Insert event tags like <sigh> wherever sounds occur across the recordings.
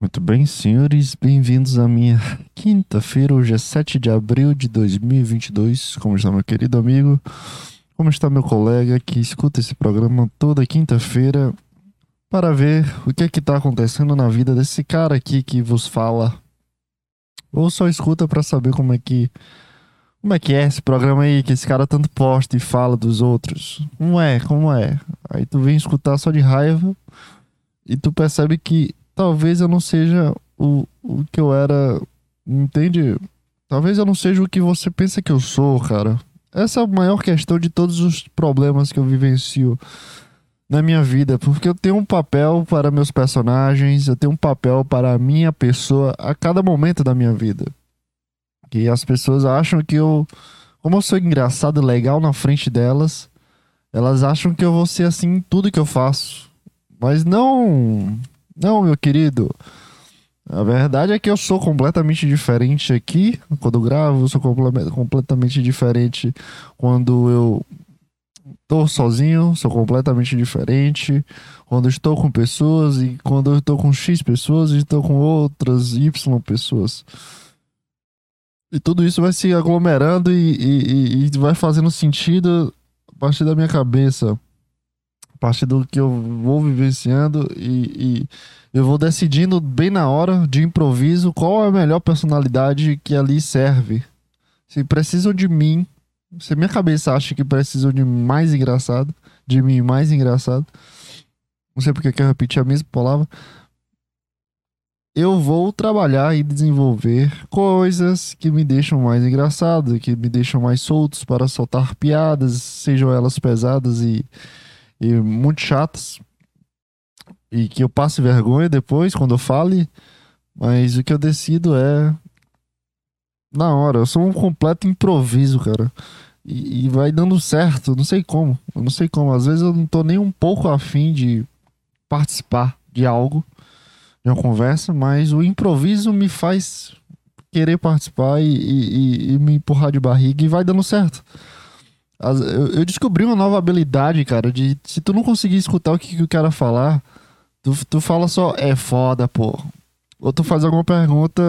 Muito bem, senhores, bem-vindos à minha quinta-feira. Hoje é 7 de abril de 2022. Como está meu querido amigo? Como está meu colega que escuta esse programa toda quinta-feira para ver o que é que está acontecendo na vida desse cara aqui que vos fala? Ou só escuta para saber como é que como é que é esse programa aí que esse cara tanto posta e fala dos outros? Como é? Como é? Aí tu vem escutar só de raiva e tu percebe que talvez eu não seja o, o que eu era. Entende? Talvez eu não seja o que você pensa que eu sou, cara. Essa é a maior questão de todos os problemas que eu vivencio na minha vida, porque eu tenho um papel para meus personagens, eu tenho um papel para a minha pessoa a cada momento da minha vida. Que as pessoas acham que eu, como eu sou engraçado legal na frente delas, elas acham que eu vou ser assim em tudo que eu faço. Mas não, não, meu querido. A verdade é que eu sou completamente diferente aqui quando gravo, sou completamente diferente quando eu tô sozinho, sou completamente diferente quando estou com pessoas e quando eu estou com X pessoas e estou com outras Y pessoas. E tudo isso vai se aglomerando e, e, e vai fazendo sentido a partir da minha cabeça partir do que eu vou vivenciando e, e, eu vou decidindo bem na hora de improviso qual é a melhor personalidade que ali serve. Se precisam de mim, se minha cabeça acha que precisam de mais engraçado, de mim mais engraçado, não sei porque quer repetir a mesma palavra, eu vou trabalhar e desenvolver coisas que me deixam mais engraçado, que me deixam mais soltos para soltar piadas, sejam elas pesadas e e muito chatas. E que eu passe vergonha depois quando eu fale. Mas o que eu decido é. Na hora, eu sou um completo improviso, cara. E, e vai dando certo, não sei como. Eu não sei como. Às vezes eu não tô nem um pouco afim de participar de algo, de uma conversa, mas o improviso me faz querer participar e, e, e me empurrar de barriga e vai dando certo. Eu descobri uma nova habilidade, cara, de se tu não conseguir escutar o que, o cara falar, tu, tu fala só, é foda, pô. Ou tu faz alguma pergunta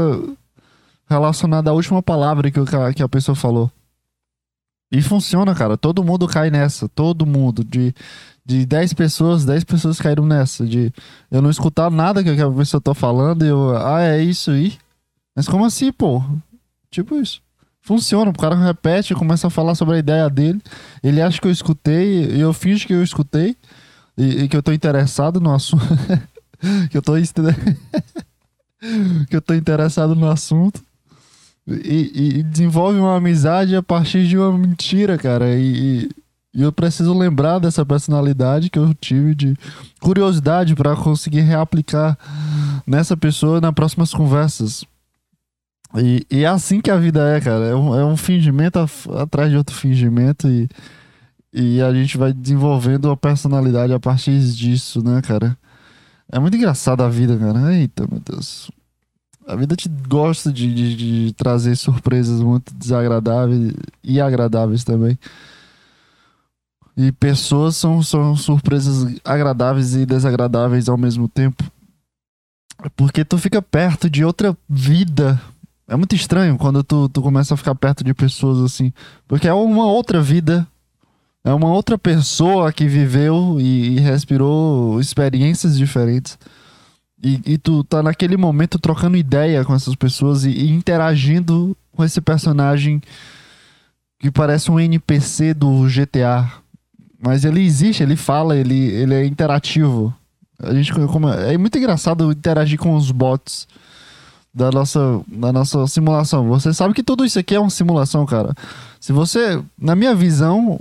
relacionada à última palavra que, o, que a pessoa falou. E funciona, cara. Todo mundo cai nessa. Todo mundo. De, de 10 pessoas, 10 pessoas caíram nessa. De eu não escutar nada que a pessoa tá falando e eu, ah, é isso aí. Mas como assim, pô? Tipo isso funciona. O cara repete, começa a falar sobre a ideia dele. Ele acha que eu escutei, e eu finge que eu escutei e, e que eu tô interessado no assunto. <laughs> que eu tô <laughs> que eu tô interessado no assunto. E, e, desenvolve uma amizade a partir de uma mentira, cara. E, e eu preciso lembrar dessa personalidade que eu tive de curiosidade para conseguir reaplicar nessa pessoa nas próximas conversas. E, e, é assim que a vida é, cara. É um, é um fingimento atrás de outro fingimento e, e a gente vai desenvolvendo uma personalidade a partir disso, né, cara? É muito engraçado a vida, cara. Eita, meu Deus. A vida te gosta de, de, de trazer surpresas muito desagradáveis e agradáveis também. E pessoas são, são surpresas agradáveis e desagradáveis ao mesmo tempo. Porque tu fica perto de outra vida é muito estranho quando tu, tu começa a ficar perto de pessoas assim. Porque é uma outra vida. É uma outra pessoa que viveu e, e respirou experiências diferentes. E, e, tu tá naquele momento trocando ideia com essas pessoas e, e, interagindo com esse personagem que parece um NPC do GTA. Mas ele existe, ele fala, ele, ele é interativo. A gente, como, é muito engraçado interagir com os bots da nossa, da nossa simulação. Você sabe que tudo isso aqui é uma simulação, cara. Se você, na minha visão,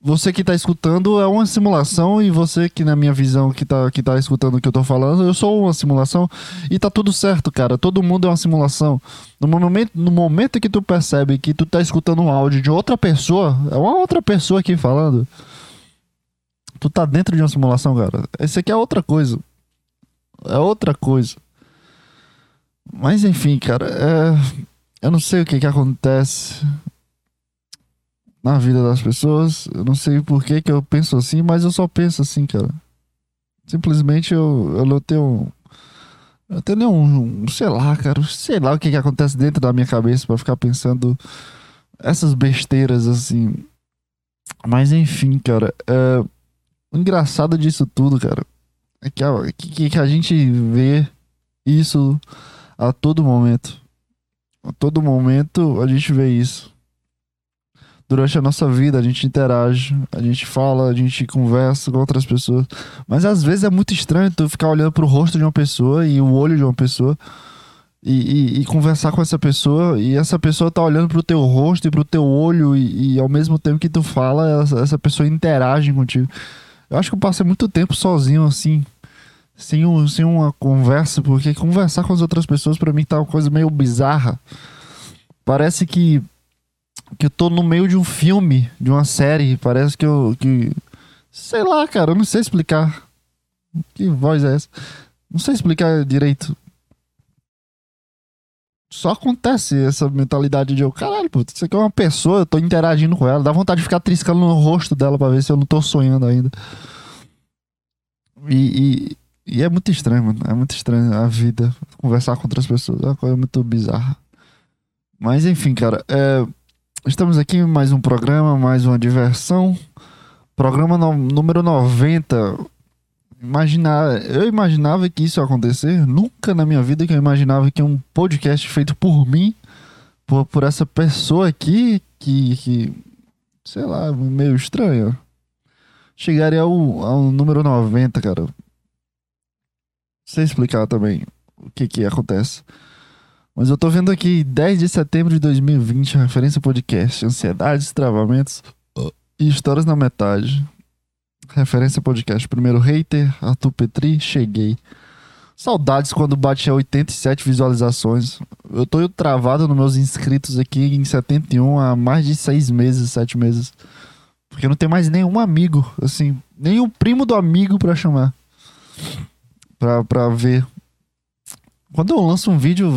você que tá escutando é uma simulação e você que na minha visão que tá, que tá escutando o que eu tô falando, eu sou uma simulação e tá tudo certo, cara. Todo mundo é uma simulação. No momento, no momento que tu percebe que tu tá escutando um áudio de outra pessoa, é uma outra pessoa aqui falando. Tu tá dentro de uma simulação, cara. Esse aqui é outra coisa. É outra coisa. Mas enfim, cara, é... eu não sei o que que acontece na vida das pessoas. Eu não sei por que que eu penso assim, mas eu só penso assim, cara. Simplesmente eu, eu não tenho Entendeu? Um, um, sei lá, cara. Sei lá o que, que acontece dentro da minha cabeça para ficar pensando essas besteiras assim. Mas enfim, cara. É, o engraçado disso tudo, cara, é que a, que, que a gente vê isso a todo momento. A todo momento a gente vê isso. Durante a nossa vida a gente interage, a gente fala, a gente conversa com outras pessoas. Mas às vezes é muito estranho tu ficar olhando pro rosto de uma pessoa e o olho de uma pessoa e, e, e conversar com essa pessoa e essa pessoa tá olhando pro teu rosto e pro teu olho e, e ao mesmo tempo que tu fala, essa, essa pessoa interage contigo. Eu acho que eu passei muito tempo sozinho assim, sem, um, sem uma conversa, porque conversar com as outras pessoas para mim tá uma coisa meio bizarra. Parece que que eu tô no meio de um filme, de uma série, parece que eu que sei lá, cara, eu não sei explicar. Que voz é essa? Não sei explicar direito. Só acontece essa mentalidade de eu, caralho, pô, isso aqui é uma pessoa, eu tô interagindo com ela, dá vontade de ficar triscando no rosto dela pra ver se eu não tô sonhando ainda. E, e, e é muito estranho, mano. É muito estranho a vida. Conversar com outras pessoas. É uma coisa muito bizarra. Mas enfim, cara. É, estamos aqui mais um programa, mais uma diversão. Programa no, número 90. Imaginar, eu imaginava que isso ia acontecer. Nunca na minha vida que eu imaginava que um podcast feito por mim, por, por essa pessoa aqui, que, que sei lá, meio estranho chegaria ao, ao número 90, cara. Sei explicar também o que que acontece. Mas eu tô vendo aqui 10 de setembro de 2020, referência podcast, ansiedades, travamentos e histórias na metade. Referência podcast, primeiro hater, Arthur Petri, cheguei. Saudades quando bate a 87 visualizações. Eu tô travado nos meus inscritos aqui em 71 há mais de 6 meses, 7 meses. Porque não tem mais nenhum amigo, assim, o primo do amigo pra chamar. Pra, pra ver. Quando eu lanço um vídeo,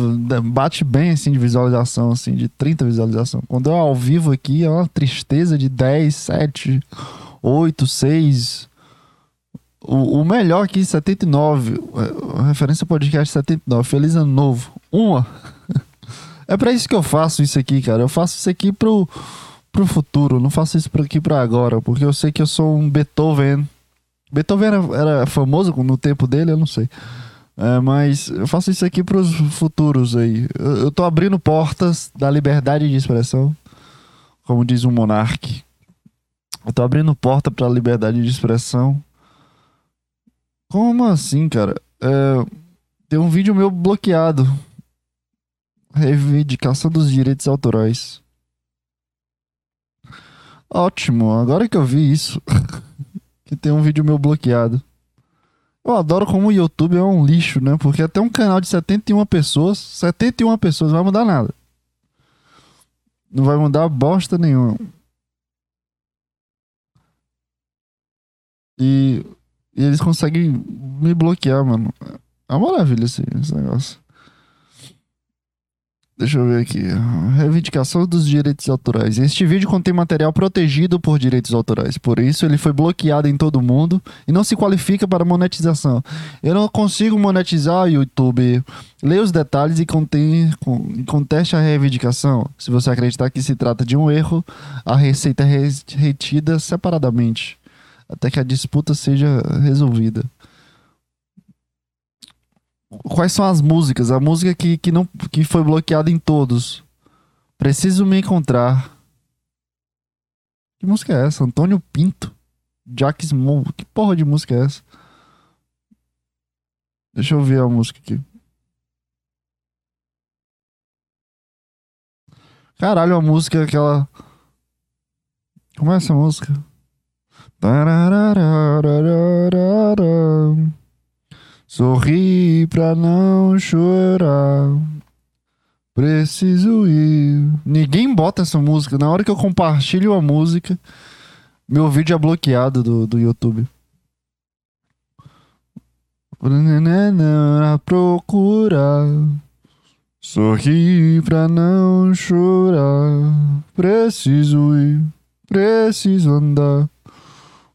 bate bem, assim, de visualização, assim, de 30 visualizações. Quando eu ao vivo aqui, é uma tristeza de 10, 7, 8, 6. O, o melhor aqui, 79. A referência podcast 79. Feliz ano novo. Uma. <laughs> É para isso que eu faço isso aqui, cara. Eu faço isso aqui pro pro futuro, não faço isso aqui para agora, porque eu sei que eu sou um Beethoven. Beethoven era, era famoso no tempo dele, eu não sei. É, mas eu faço isso aqui pros futuros aí. Eu, eu tô abrindo portas da liberdade de expressão, como diz um monarque. Eu tô abrindo porta pra liberdade de expressão. Como assim, cara? É, tem um vídeo meu bloqueado. Reivindicação dos direitos autorais. Ótimo, agora que eu vi isso, <laughs> que tem um vídeo meu bloqueado. Eu adoro como o YouTube é um lixo, né? Porque até um canal de 71 pessoas, 71 pessoas, não vai mudar nada. Não vai mudar bosta nenhuma. E, e eles conseguem me bloquear, mano. É uma maravilha esse, esse negócio. Deixa eu ver aqui. Reivindicação dos direitos autorais. Este vídeo contém material protegido por direitos autorais. Por isso, ele foi bloqueado em todo mundo e não se qualifica para monetização. Eu não consigo monetizar o YouTube. Leia os detalhes e contém, conteste a reivindicação. Se você acreditar que se trata de um erro, a receita é retida separadamente até que a disputa seja resolvida quais são as músicas? A música que, que, não, que foi bloqueada em todos. Preciso me encontrar. Que música é essa? Antônio Pinto. Jack Small. Que porra de música é essa? Deixa eu ver a música aqui. Caralho, a música aquela. Como é essa música? Sorri pra não chorar. Preciso ir. Ninguém bota essa música. Na hora que eu compartilho a música, meu vídeo é bloqueado do, do YouTube. Procurar. Sorri pra não chorar. Preciso ir. Preciso andar.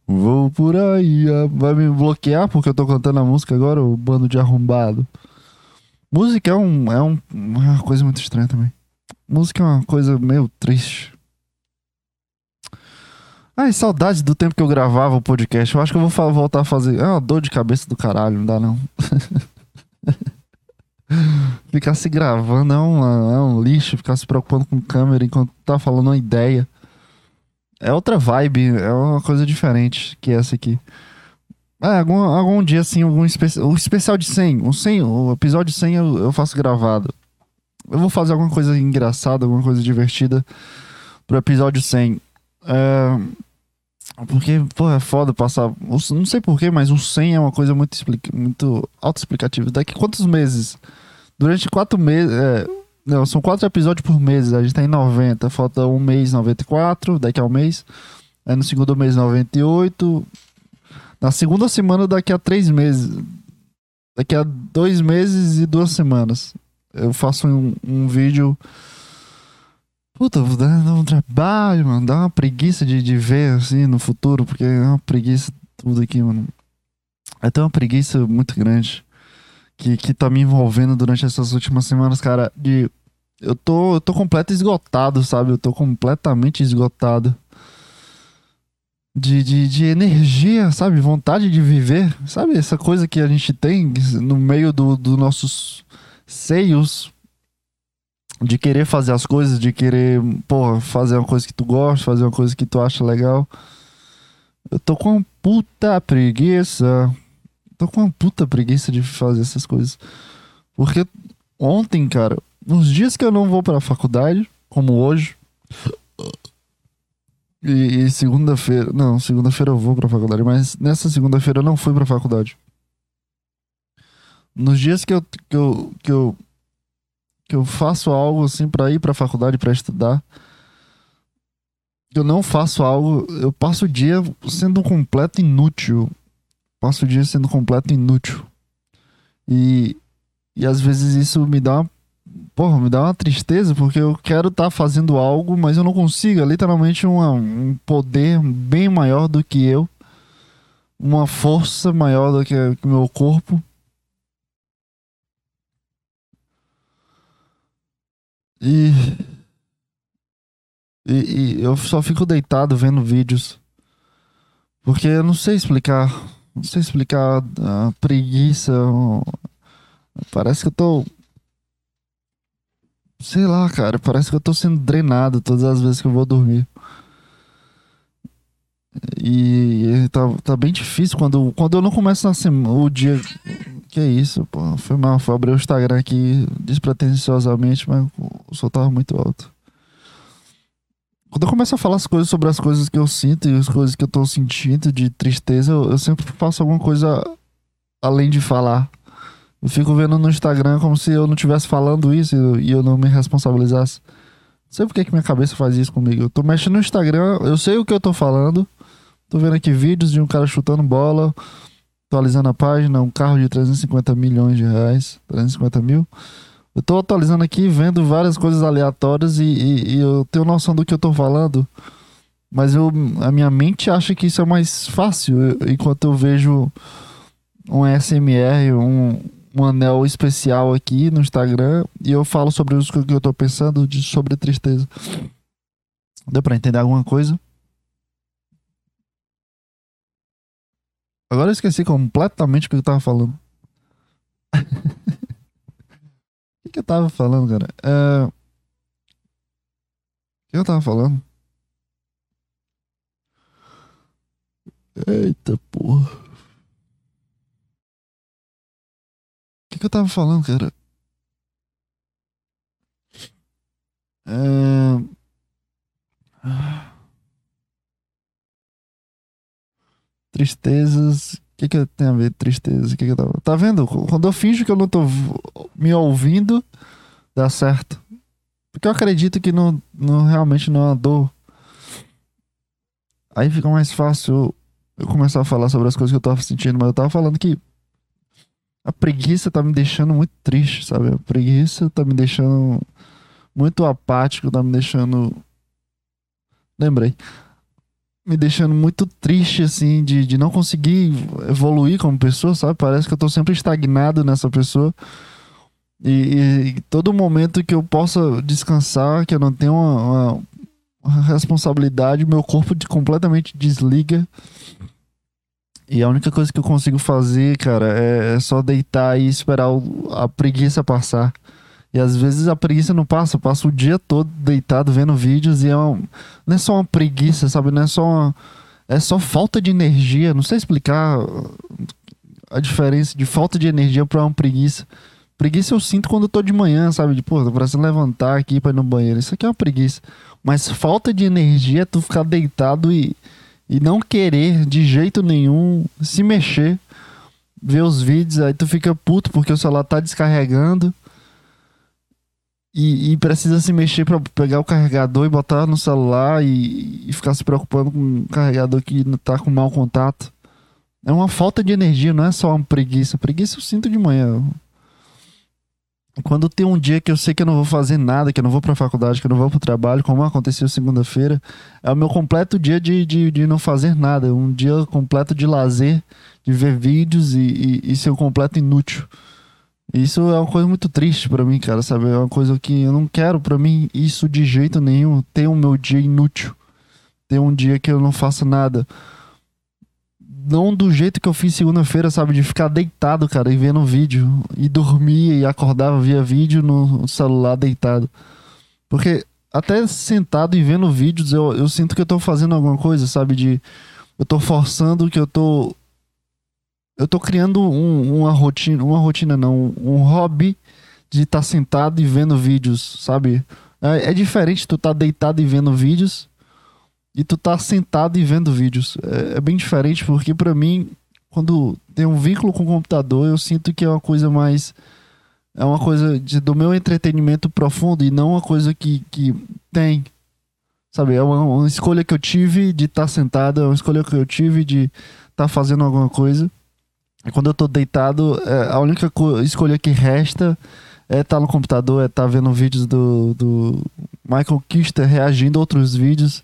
Vou por aí. Vai me bloquear porque eu tô cantando a música agora, o bando de arrombado. Música é, um, é um, uma coisa muito estranha também. Música é uma coisa meio triste. Ai, saudade do tempo que eu gravava o podcast. Eu acho que eu vou voltar a fazer. É uma dor de cabeça do caralho, não dá não. <laughs> ficar se gravando é, uma, é um lixo, ficar se preocupando com câmera enquanto tá falando uma ideia. É outra vibe, é uma coisa diferente que essa aqui. É, algum, algum dia, assim, algum espe o especial de 100, o, 100, o episódio 100 eu, eu faço gravado. Eu vou fazer alguma coisa engraçada, alguma coisa divertida pro episódio 100. É, porque, pô, é foda passar. Não sei porquê, mas o 100 é uma coisa muito, muito autoexplicativa. Daqui quantos meses? Durante quatro meses. É, não, são quatro episódios por mês. A gente tá em 90. Falta um mês, 94. Daqui a um mês. Aí no segundo mês, 98. Na segunda semana, daqui a três meses. Daqui a dois meses e duas semanas. Eu faço um, um vídeo. Puta, dá um trabalho, mano. Dá uma preguiça de, de ver assim no futuro, porque é uma preguiça tudo aqui, mano. É tão uma preguiça muito grande que, que tá me envolvendo durante essas últimas semanas, cara. De, eu tô, eu tô completo esgotado, sabe? Eu tô completamente esgotado de, de, de energia, sabe? Vontade de viver, sabe? Essa coisa que a gente tem no meio dos do nossos seios de querer fazer as coisas, de querer, pô, fazer uma coisa que tu gosta, fazer uma coisa que tu acha legal. Eu tô com uma puta preguiça. Tô com uma puta preguiça de fazer essas coisas. Porque ontem, cara, nos dias que eu não vou pra faculdade, como hoje, e, e segunda-feira. Não, segunda-feira eu vou pra faculdade, mas nessa segunda-feira eu não fui pra faculdade. Nos dias que eu, que eu, que eu, que eu faço algo assim pra ir pra faculdade pra estudar, eu não faço algo, eu passo o dia sendo um completo inútil. Passo o dia sendo completo inútil. E, e às vezes isso me dá uma porra, me dá uma tristeza porque eu quero estar tá fazendo algo, mas eu não consigo. É literalmente uma, um poder bem maior do que eu, uma força maior do que o meu corpo. E, e, e, eu só fico deitado vendo vídeos. Porque eu não sei explicar. Não sei explicar a preguiça. Parece que eu tô Sei lá, cara, parece que eu tô sendo drenado todas as vezes que eu vou dormir. E, e tá, tá bem difícil quando, quando eu não começo na semana, o dia. Que é isso, pô. Foi mal, foi abrir o Instagram aqui despretensiosamente, mas o som tava muito alto. Quando eu começo a falar as coisas sobre as coisas que eu sinto e as coisas que eu tô sentindo de tristeza, eu, eu sempre faço alguma coisa além de falar. Eu fico vendo no Instagram como se eu não estivesse falando isso e eu não me responsabilizasse. Não sei por que, minha cabeça faz isso comigo. Eu tô mexendo no Instagram, eu sei o que eu tô falando. Tô vendo aqui vídeos de um cara chutando bola, atualizando a página, um carro de 350 milhões de reais, 350 mil. Eu tô atualizando aqui, vendo várias coisas aleatórias e, e, e eu tenho noção do que eu tô falando. Mas eu, a minha mente acha que isso é mais fácil, enquanto eu vejo um SMR, um, um anel especial aqui no Instagram e eu falo sobre o que eu tô pensando de, sobre tristeza. Deu pra entender alguma coisa? Agora eu esqueci completamente o que eu tava falando. <laughs> o que, eu tava falando, cara? É... O que eu tava falando? Eita porra. Que, que eu tava falando, cara? É... Tristezas. O que, que tem a ver tristeza? Que que tava... Tá vendo? Quando eu finjo que eu não tô me ouvindo, dá certo. Porque eu acredito que não, não realmente não é uma dor. Aí fica mais fácil eu começar a falar sobre as coisas que eu tava sentindo, mas eu tava falando que a preguiça tá me deixando muito triste, sabe? A preguiça tá me deixando muito apático, tá me deixando. Lembrei. Me deixando muito triste, assim, de, de não conseguir evoluir como pessoa, sabe? Parece que eu tô sempre estagnado nessa pessoa. E, e, todo momento que eu possa descansar, que eu não tenho uma, uma responsabilidade, meu corpo de, completamente desliga. E a única coisa que eu consigo fazer, cara, é, é só deitar e esperar o, a preguiça passar. E às vezes a preguiça não passa, eu passo o dia todo deitado vendo vídeos e é uma, não é só uma preguiça, sabe? Não é só uma, é só falta de energia. Não sei explicar a diferença de falta de energia para uma preguiça. Preguiça eu sinto quando eu tô de manhã, sabe? De, pô, tô precisando levantar aqui pra ir no banheiro. Isso aqui é uma preguiça. Mas falta de energia é tu ficar deitado e, e não querer de jeito nenhum se mexer. Ver os vídeos, aí tu fica puto porque o celular tá descarregando. E, e precisa se mexer para pegar o carregador e botar no celular e, e ficar se preocupando com o carregador que tá com mau contato. É uma falta de energia, não é só uma preguiça. Preguiça eu sinto de manhã quando tem um dia que eu sei que eu não vou fazer nada, que eu não vou pra faculdade, que eu não vou pro trabalho, como aconteceu segunda-feira, é o meu completo dia de, de, de não fazer nada. Um dia completo de lazer, de ver vídeos e, e, e ser um completo inútil. Isso é uma coisa muito triste para mim, cara, sabe? É uma coisa que eu não quero para mim isso de jeito nenhum, ter o meu dia inútil. Ter um dia que eu não faço nada não do jeito que eu fiz segunda-feira, sabe? De ficar deitado, cara, e vendo vídeo. E dormia e acordava via vídeo no celular deitado. Porque até sentado e vendo vídeos, eu, eu sinto que eu tô fazendo alguma coisa, sabe? De. Eu tô forçando que eu tô. Eu tô criando um, uma rotina. Uma rotina não, um hobby de estar tá sentado e vendo vídeos, sabe? É, é diferente tu tá deitado e vendo vídeos e tu tá sentado e vendo vídeos. É, é bem diferente, porque para mim, quando tem um vínculo com o computador, eu sinto que é uma coisa mais. É uma coisa de, do meu entretenimento profundo e não uma coisa que, que tem. Sabe? É uma, uma escolha que eu tive de estar tá sentado, é uma escolha que eu tive de estar tá fazendo alguma coisa. E quando eu tô deitado, é, a única escolha que resta é estar tá no computador, é estar tá vendo vídeos do, do Michael Kister reagindo a outros vídeos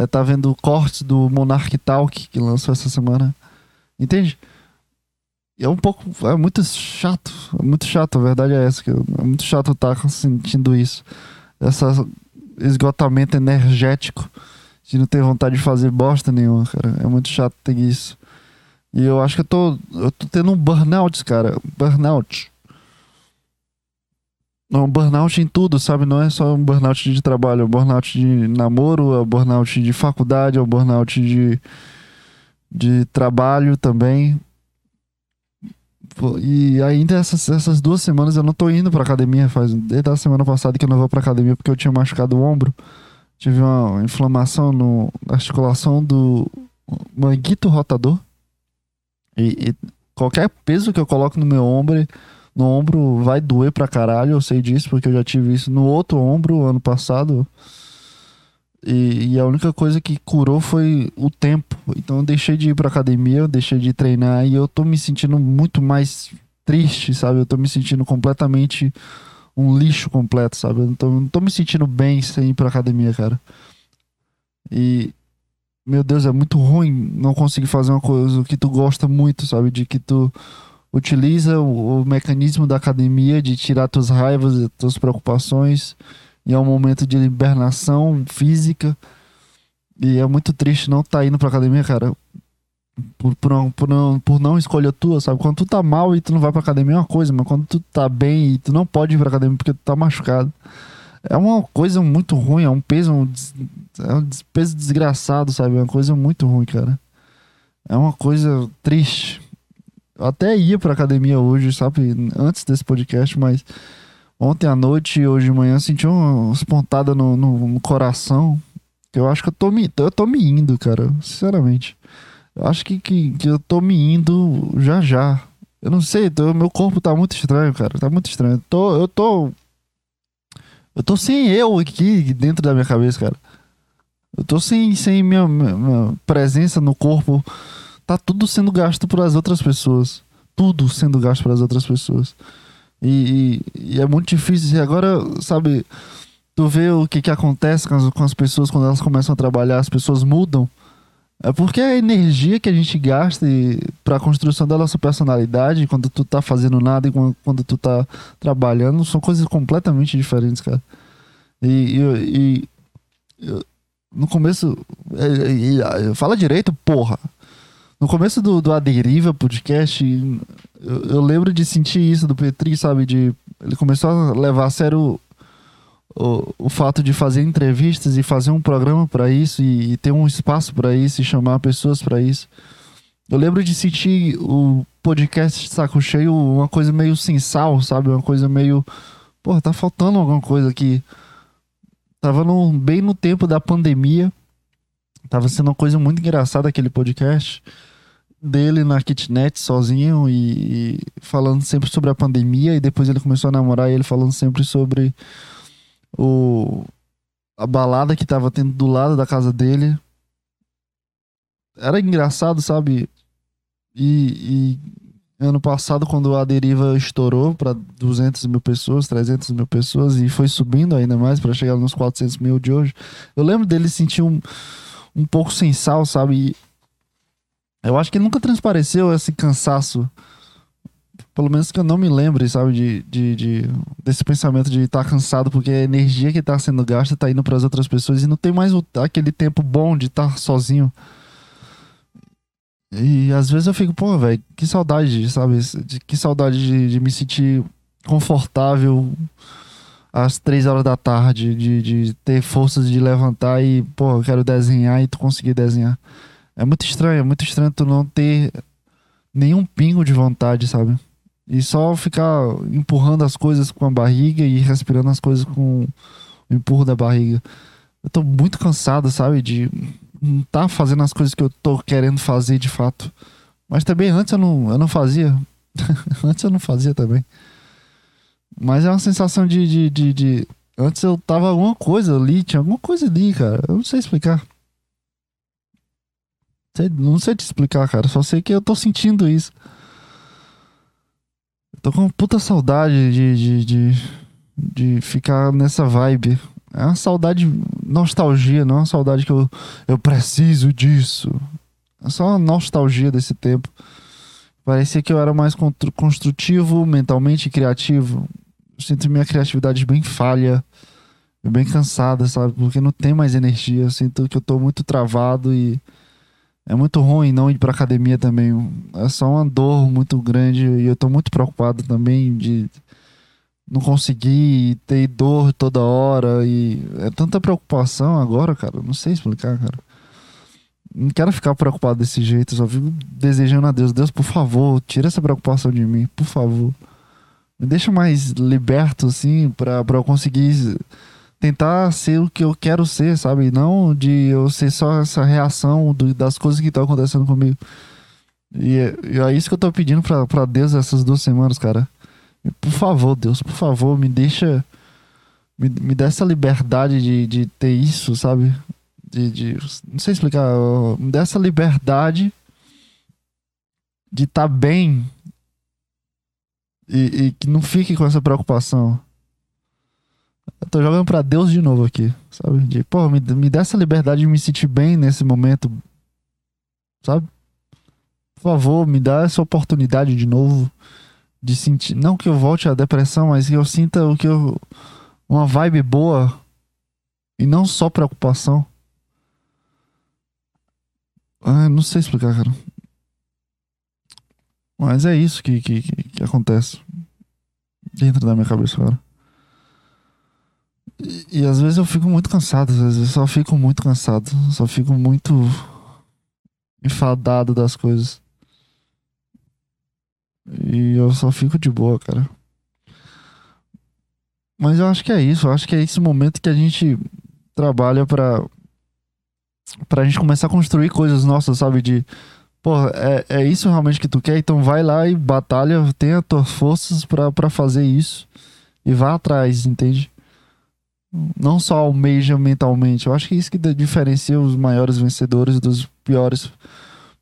é, tá vendo cortes do Monarch Talk que lançou essa semana. Entende? é um pouco. É muito chato. É muito chato, a verdade é essa. É muito chato estar tá sentindo isso. Esse esgotamento energético de não ter vontade de fazer bosta nenhuma, cara. É muito chato ter isso. E eu acho que eu tô, eu tô tendo um burnout, cara. Burnout um burnout em tudo, sabe? Não é só um burnout de trabalho, é um burnout de namoro, é um burnout de faculdade, é um burnout de, de trabalho também. E ainda essas, essas duas semanas eu não tô indo pra academia, faz desde a semana passada que eu não vou pra academia porque eu tinha machucado o ombro. Tive uma inflamação no, na articulação do manguito rotador. E, e qualquer peso que eu coloco no meu ombro no ombro vai doer pra caralho, eu sei disso, porque eu já tive isso no outro ombro ano passado. E, e, a única coisa que curou foi o tempo. Então eu deixei de ir pra academia, eu deixei de treinar e eu tô me sentindo muito mais triste, sabe? Eu tô me sentindo completamente um lixo completo, sabe? Eu não tô, não tô me sentindo bem sem ir pra academia, cara. E, meu Deus, é muito ruim não conseguir fazer uma coisa que tu gosta muito, sabe? De que tu utiliza o, o, mecanismo da academia de tirar tuas raivas, tuas preocupações, e é um momento de hibernação física. E é muito triste não estar tá indo pra academia, cara. Por, por, não, por, não, por não escolha tua, sabe? Quando tu tá mal e tu não vai pra academia é uma coisa, mas quando tu tá bem e tu não pode ir pra academia porque tu tá machucado. É uma coisa muito ruim, é um peso, um, é um peso desgraçado, sabe? É uma coisa muito ruim, cara. É uma coisa triste. Até ia pra academia hoje, sabe? Antes desse podcast, mas ontem à noite e hoje de manhã senti umas pontadas no, no, no, coração. Eu acho que eu tô me, eu tô me indo, cara. Sinceramente. Eu acho que, que, que eu tô me indo já já. Eu não sei, tô, meu corpo tá muito estranho, cara. Tá muito estranho. Eu tô, eu tô. Eu tô sem eu aqui dentro da minha cabeça, cara. Eu tô sem, sem minha, minha, minha presença no corpo tá tudo sendo gasto para as outras pessoas. Tudo sendo gasto para as outras pessoas. E, e, e, é muito difícil. E agora, sabe, tu vê o que, que acontece com as, com as pessoas quando elas começam a trabalhar, as pessoas mudam. É porque a energia que a gente gasta para a construção da nossa personalidade, quando tu tá fazendo nada e quando, tu tá trabalhando, são coisas completamente diferentes, cara. E, e, e no começo. É, fala direito, porra. No começo do, do Aderiva podcast, eu, eu, lembro de sentir isso do Petri, sabe? De, ele começou a levar a sério o, o fato de fazer entrevistas e fazer um programa para isso e, e, ter um espaço para isso e chamar pessoas para isso. Eu lembro de sentir o podcast Saco Cheio uma coisa meio sem sal, sabe? Uma coisa meio. Pô, tá faltando alguma coisa aqui. Tava no, bem no tempo da pandemia. Tava sendo uma coisa muito engraçada aquele podcast dele na kitnet sozinho e, e, falando sempre sobre a pandemia e depois ele começou a namorar e ele falando sempre sobre o a balada que tava tendo do lado da casa dele. Era engraçado, sabe? E, e ano passado, quando a deriva estourou para 200 mil pessoas, 300 mil pessoas, e foi subindo ainda mais para chegar nos 400 mil de hoje, eu lembro dele sentir um, um pouco sem sal, sabe? E eu acho que nunca transpareceu esse cansaço pelo menos que eu não me lembre, sabe, de, de, de desse pensamento de estar tá cansado porque a energia que está sendo gasta está indo para as outras pessoas e não tem mais o, aquele tempo bom de estar tá sozinho. E às vezes eu fico, pô, velho, que saudade, sabe? De, que saudade de, de, me sentir confortável às três horas da tarde, de, de ter forças de levantar e, pô, eu quero desenhar e tu conseguir desenhar. É muito estranho, é muito estranho tu não ter nenhum pingo de vontade, sabe? E só ficar empurrando as coisas com a barriga e respirando as coisas com o empurro da barriga. Eu tô muito cansado, sabe? De não tá fazendo as coisas que eu tô querendo fazer de fato. Mas também antes eu não, eu não fazia. <laughs> antes eu não fazia também. Mas é uma sensação de, de, de, de, Antes eu tava alguma coisa ali, tinha alguma coisa ali, cara. Eu não sei explicar. Não sei te explicar, cara. Só sei que eu tô sentindo isso. Tô com puta saudade de, de, de, de, ficar nessa vibe. É uma saudade, nostalgia, não é uma saudade que eu, eu preciso disso. É só uma nostalgia desse tempo. Parecia que eu era mais construtivo, mentalmente criativo. Eu sinto minha criatividade bem falha, bem cansada, sabe? Porque não tem mais energia. Eu sinto que eu tô muito travado e é muito ruim não ir pra academia também. É só uma dor muito grande e eu tô muito preocupado também de não conseguir ter dor toda hora e é tanta preocupação agora, cara. Não sei explicar, cara. Não quero ficar preocupado desse jeito, só fico desejando a Deus, Deus, por favor, tira essa preocupação de mim, por favor. Me deixa mais liberto assim para para eu conseguir tentar ser o que eu quero ser, sabe? Não de eu ser só essa reação do, das coisas que estão acontecendo comigo. E é, é, isso que eu tô pedindo pra, pra Deus essas duas semanas, cara. Por favor, Deus, por favor, me deixa. Me, me dá essa liberdade de, de ter isso, sabe? De, de. Não sei explicar. Me dá essa liberdade de estar tá bem. E, e que não fique com essa preocupação. Eu tô jogando pra Deus de novo aqui, sabe? De, pô, me, me dá essa liberdade de me sentir bem nesse momento, sabe? Por favor, me dá essa oportunidade de novo de sentir. Não que eu volte à depressão, mas que eu sinta o que eu. Uma vibe boa e não só preocupação. Ah, não sei explicar, cara. Mas é isso que, que, que acontece dentro da minha cabeça agora. E, às vezes eu fico muito cansado, às vezes eu só fico muito cansado, só fico muito enfadado das coisas. E eu só fico de boa, cara. Mas eu acho que é isso, eu acho que é esse momento que a gente trabalha pra, pra gente começar a construir coisas nossas, sabe? De, pô, é, é isso realmente que tu quer? Então vai lá e batalha, tenha tuas forças pra, pra fazer isso. E vá atrás, entende? Não só almeja mentalmente. Eu acho que é isso que diferencia os maiores vencedores dos piores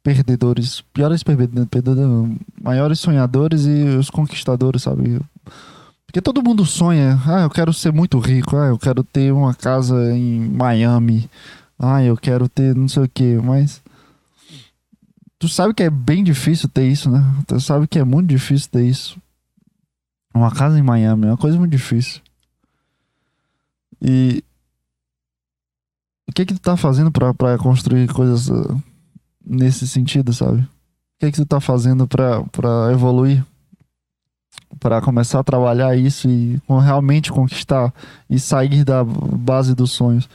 perdedores. Piores perdedores, maiores sonhadores e os conquistadores, sabe? Porque todo mundo sonha, ah, eu quero ser muito rico, ah, eu quero ter uma casa em Miami, ah, eu quero ter não sei o que, mas Tu sabe que é bem difícil ter isso, né? Tu sabe que é muito difícil ter isso. Uma casa em Miami é uma coisa muito difícil. E o que que tu tá fazendo pra, pra construir coisas uh, nesse sentido, sabe? O que que tu tá fazendo pra, pra evoluir? Pra começar a trabalhar isso e realmente conquistar e sair da base dos sonhos.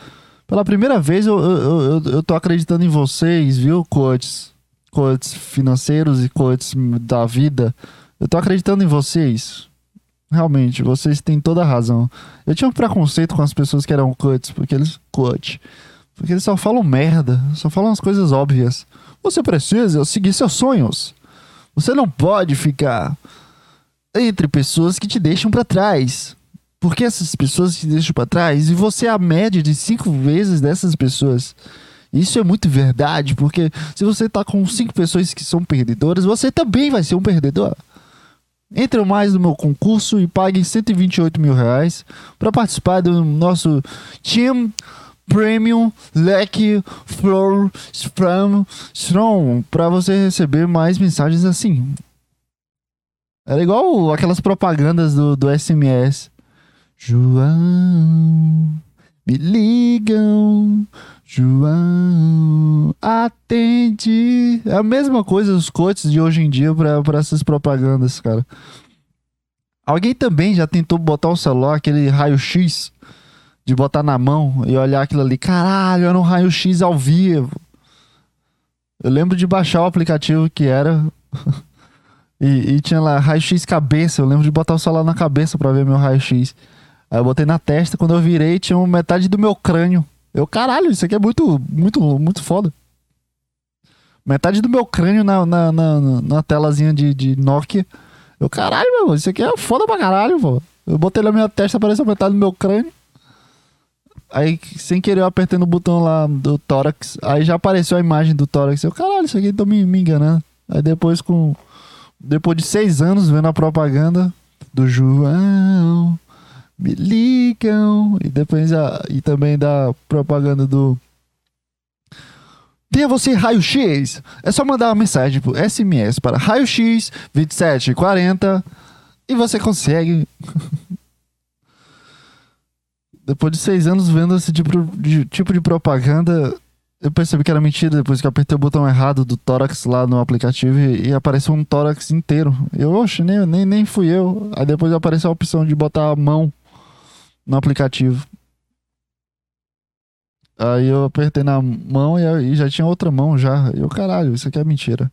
Pela primeira vez eu, eu, eu, eu tô acreditando em vocês, viu, coaches? Coaches financeiros e coaches da vida. Eu tô acreditando em vocês. Realmente, vocês têm toda a razão. Eu tinha um preconceito com as pessoas que eram coaches, porque eles. Coach. Porque eles só falam merda, só falam as coisas óbvias. Você precisa seguir seus sonhos. Você não pode ficar entre pessoas que te deixam pra trás. Porque essas pessoas te deixam pra trás e você é a média de cinco vezes dessas pessoas. Isso é muito verdade, porque se você tá com cinco pessoas que são perdedoras, você também vai ser um perdedor. Entre mais no meu concurso e pague 128 mil reais para participar do nosso Team Premium Leque Floor Spam Strong para você receber mais mensagens assim. Era igual aquelas propagandas do, do SMS. João, me ligam. João, atende. É a mesma coisa os coaches de hoje em dia para essas propagandas, cara. Alguém também já tentou botar o celular, aquele raio-x, de botar na mão e olhar aquilo ali. Caralho, era um raio-x ao vivo. Eu lembro de baixar o aplicativo que era. <laughs> e, e tinha lá raio-x cabeça. Eu lembro de botar o celular na cabeça para ver meu raio-x. Aí eu botei na testa, quando eu virei, tinha metade do meu crânio. Eu, caralho, isso aqui é muito, muito, muito foda. Metade do meu crânio na, na, na, na telazinha de, de Nokia. Eu, caralho, meu, isso aqui é foda pra caralho, pô. Eu botei na minha testa, apareceu metade do meu crânio. Aí, sem querer, eu apertei no botão lá do tórax. Aí já apareceu a imagem do tórax. Eu, caralho, isso aqui tô me, me enganando. Aí depois, com. Depois de seis anos vendo a propaganda do João, me ligam. E depois a, e também da propaganda do. Tenha você raio-x. É só mandar uma mensagem pro SMS para raio-x 2740 e você consegue. <laughs> Depois de seis anos vendo esse tipo de, tipo de propaganda, eu percebi que era mentira depois que eu apertei o botão errado do tórax lá no aplicativo e, e apareceu um tórax inteiro. Eu, oxe, nem, nem, nem fui eu. Aí depois apareceu a opção de botar a mão no aplicativo. Aí eu apertei na mão e, já tinha outra mão já. E eu, caralho, isso aqui é mentira.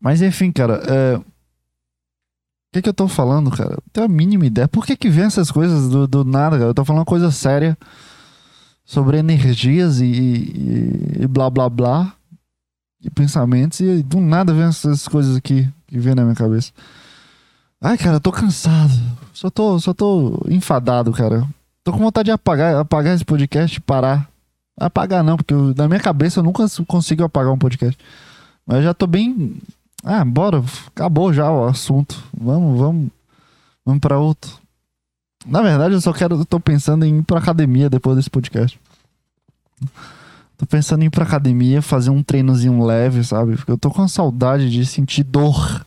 Mas enfim, cara, é... o que que eu tô falando, cara? Não tenho a mínima ideia. Por que que vem essas coisas do, do nada, cara? Eu tô falando coisa séria sobre energias e, e, e blá blá blá. E pensamentos. E do nada vem essas coisas aqui que vem na minha cabeça. Ai, cara, eu tô cansado. Só tô, só tô enfadado, cara. Tô com vontade de apagar, apagar esse podcast parar. Apagar não, porque eu- na minha cabeça eu nunca consigo apagar um podcast. Mas já tô bem. Ah, bora. Acabou já o assunto. Vamos, vamos. Vamos pra outro. Na verdade, eu só quero. Eu tô pensando em ir pra academia depois desse podcast. Tô pensando em ir pra academia, fazer um treinozinho leve, sabe? Porque eu tô com saudade de sentir dor.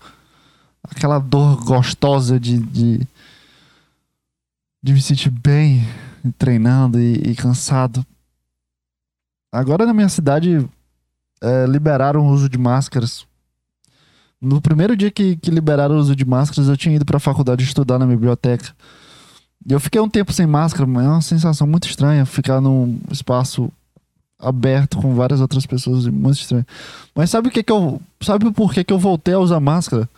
Aquela dor gostosa de, de, de me sentir bem treinando e, e cansado. Agora na minha cidade é, liberaram o uso de máscaras. No primeiro dia que, que liberaram o uso de máscaras, eu tinha ido pra faculdade estudar na biblioteca. E eu fiquei um tempo sem máscara, mas é uma sensação muito estranha ficar num espaço aberto com várias outras pessoas, muito estranho. Mas sabe o que que eu, sabe por que que eu voltei a usar máscara?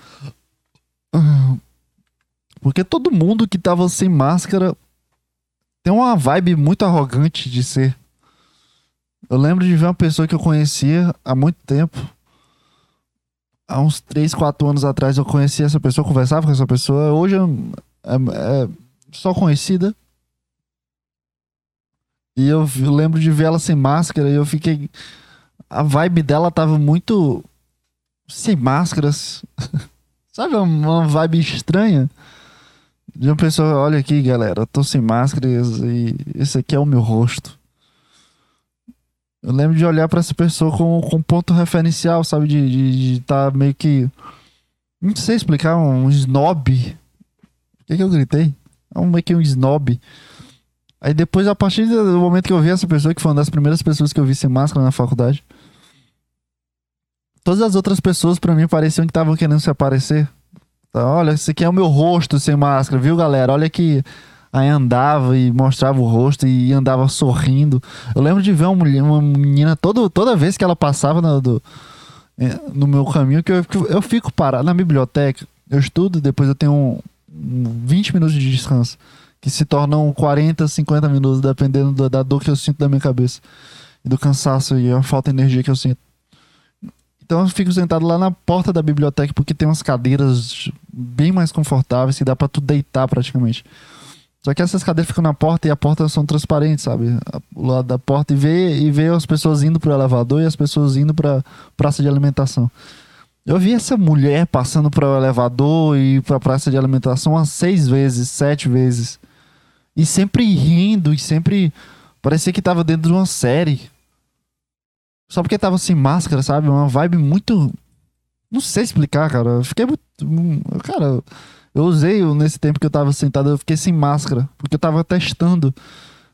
Porque todo mundo que tava sem máscara tem uma vibe muito arrogante de ser. Eu lembro de ver uma pessoa que eu conhecia há muito tempo. Há uns 3, 4 anos atrás eu conhecia essa pessoa, conversava com essa pessoa. Hoje eu- é, é só conhecida. E eu lembro de ver ela sem máscara e eu fiquei. A vibe dela tava muito. sem máscaras. <laughs> Sabe, uma vibe estranha? De uma pessoa, olha aqui, galera, tô sem máscaras e esse aqui é o meu rosto. Eu lembro de olhar para essa pessoa com, com ponto referencial, sabe? De estar tá meio que. Não sei explicar, um snob. O que, que eu gritei? É um meio que um snob. Aí depois, a partir do momento que eu vi essa pessoa, que foi uma das primeiras pessoas que eu vi sem máscara na faculdade, todas as outras pessoas para mim pareciam que estavam querendo se aparecer. Tá, olha, esse aqui é o meu rosto sem máscara, viu, galera? Olha que aí andava e mostrava o rosto e andava sorrindo. Eu lembro de ver uma, mulher, uma menina todo, toda vez que ela passava no, do, é, no meu caminho, que eu, eu fico parado na biblioteca, eu estudo, depois eu tenho um, um 20 minutos de descanso que se tornam 40, 50 minutos, dependendo da dor que eu sinto da minha cabeça, e do cansaço e a falta de energia que eu sinto. Então eu fico sentado lá na porta da biblioteca porque tem umas cadeiras bem mais confortáveis que dá para tu deitar praticamente. Só que essas cadeiras ficam na porta e a porta são transparentes, sabe? O lado da porta e ver e ver as pessoas indo pro elevador e as pessoas indo para praça de alimentação. Eu vi essa mulher passando para o elevador e para praça de alimentação umas seis vezes, sete vezes. E sempre rindo, e sempre. Parecia que tava dentro de uma série. Só porque tava sem máscara, sabe? Uma vibe muito. Não sei explicar, cara. Eu fiquei muito. Cara, eu usei nesse tempo que eu tava sentado, eu fiquei sem máscara. Porque eu tava testando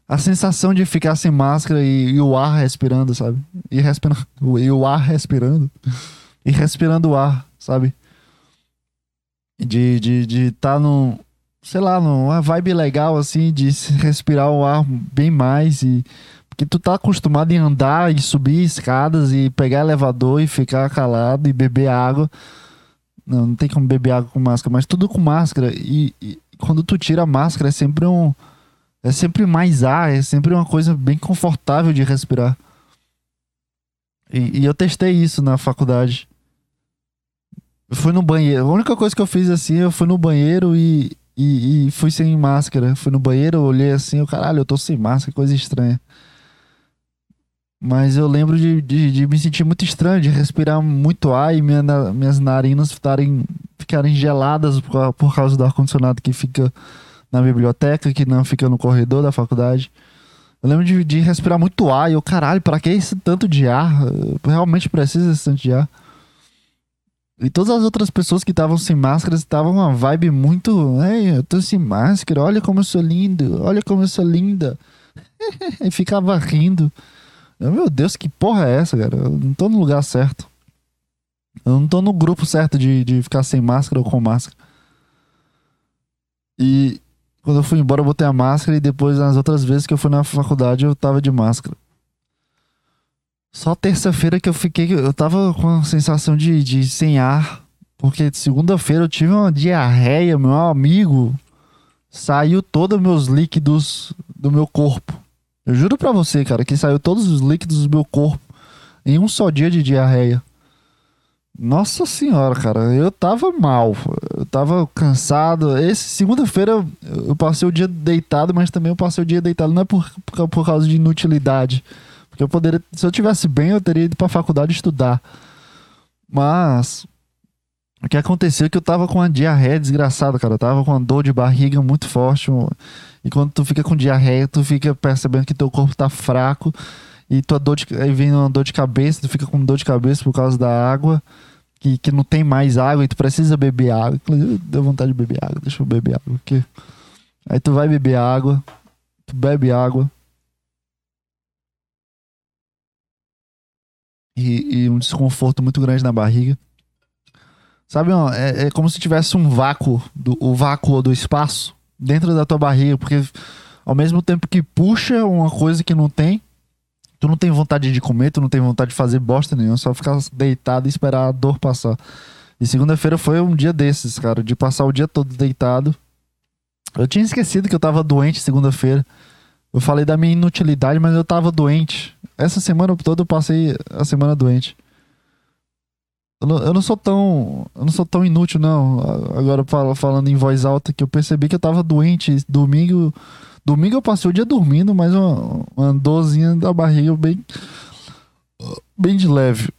a sensação de ficar sem máscara e, e o ar respirando, sabe? E, respirando, e o ar respirando. E respirando o ar, sabe? De estar de, de tá no, sei lá, uma vibe legal, assim, de respirar o ar bem mais e. Porque tu tá acostumado em andar e subir escadas e pegar elevador e ficar calado e beber água. Não, não tem como beber água com máscara, mas tudo com máscara. E, e quando tu tira a máscara é sempre um. É sempre mais ar, é sempre uma coisa bem confortável de respirar. E, e eu testei isso na faculdade. Eu fui no banheiro. A única coisa que eu fiz assim, eu fui no banheiro e, e, e, fui sem máscara. Fui no banheiro, olhei assim, o caralho, eu tô sem máscara, coisa estranha. Mas eu lembro de, de, de, me sentir muito estranho, de respirar muito ar e minha, minhas narinas ficarem, ficarem geladas por, por causa do ar-condicionado que fica na biblioteca, que não fica no corredor da faculdade. Eu lembro de, de respirar muito ar e eu, caralho, pra que esse tanto de ar? Eu realmente preciso desse tanto de ar. E todas as outras pessoas que estavam sem máscara estavam uma vibe muito. Ei, eu tô sem máscara, olha como eu sou lindo, olha como eu sou linda. <laughs> e ficava rindo. Eu, meu Deus, que porra é essa, cara? Eu não tô no lugar certo. Eu não tô no grupo certo de, de ficar sem máscara ou com máscara. E quando eu fui embora, eu botei a máscara e depois, nas outras vezes que eu fui na faculdade, eu tava de máscara. Só terça-feira que eu fiquei. Eu tava com a sensação de, de sem ar. Porque segunda-feira eu tive uma diarreia, meu amigo. Saiu todos meus líquidos do meu corpo. Eu juro pra você, cara, que saiu todos os líquidos do meu corpo em um só dia de diarreia. Nossa senhora, cara, eu tava mal. Eu tava cansado. Esse segunda-feira eu passei o dia deitado, mas também eu passei o dia deitado não é por, por, por causa de inutilidade. Porque eu poderia, se eu tivesse bem, eu teria ido pra faculdade estudar. Mas o que aconteceu é que eu tava com uma diarreia desgraçada, cara. Eu tava com uma dor de barriga muito forte. E quando tu fica com diarreia, tu fica percebendo que teu corpo tá fraco. E tua dor de, aí vem uma dor de cabeça, tu fica com dor de cabeça por causa da água. Que, que não tem mais água e tu precisa beber água. Inclusive, deu vontade de beber água, deixa eu beber água aqui. Aí tu vai beber água, tu bebe água. e, e um desconforto muito grande na barriga. Sabe, ó, é, é, como se tivesse um vácuo, do, o vácuo do espaço dentro da tua barriga, porque ao mesmo tempo que puxa uma coisa que não tem, tu não tem vontade de comer, tu não tem vontade de fazer bosta nenhuma, só ficar deitado e esperar a dor passar. E segunda-feira foi um dia desses, cara, de passar o dia todo deitado. Eu tinha esquecido que eu tava doente segunda-feira. Eu falei da minha inutilidade, mas eu tava doente. Essa semana toda eu passei a semana doente. Eu não, sou tão. Eu não sou tão inútil, não. Agora falando em voz alta, que eu percebi que eu tava doente. Domingo. Domingo eu passei o dia dormindo, mas uma, uma dorzinha da barriga bem. Bem de leve.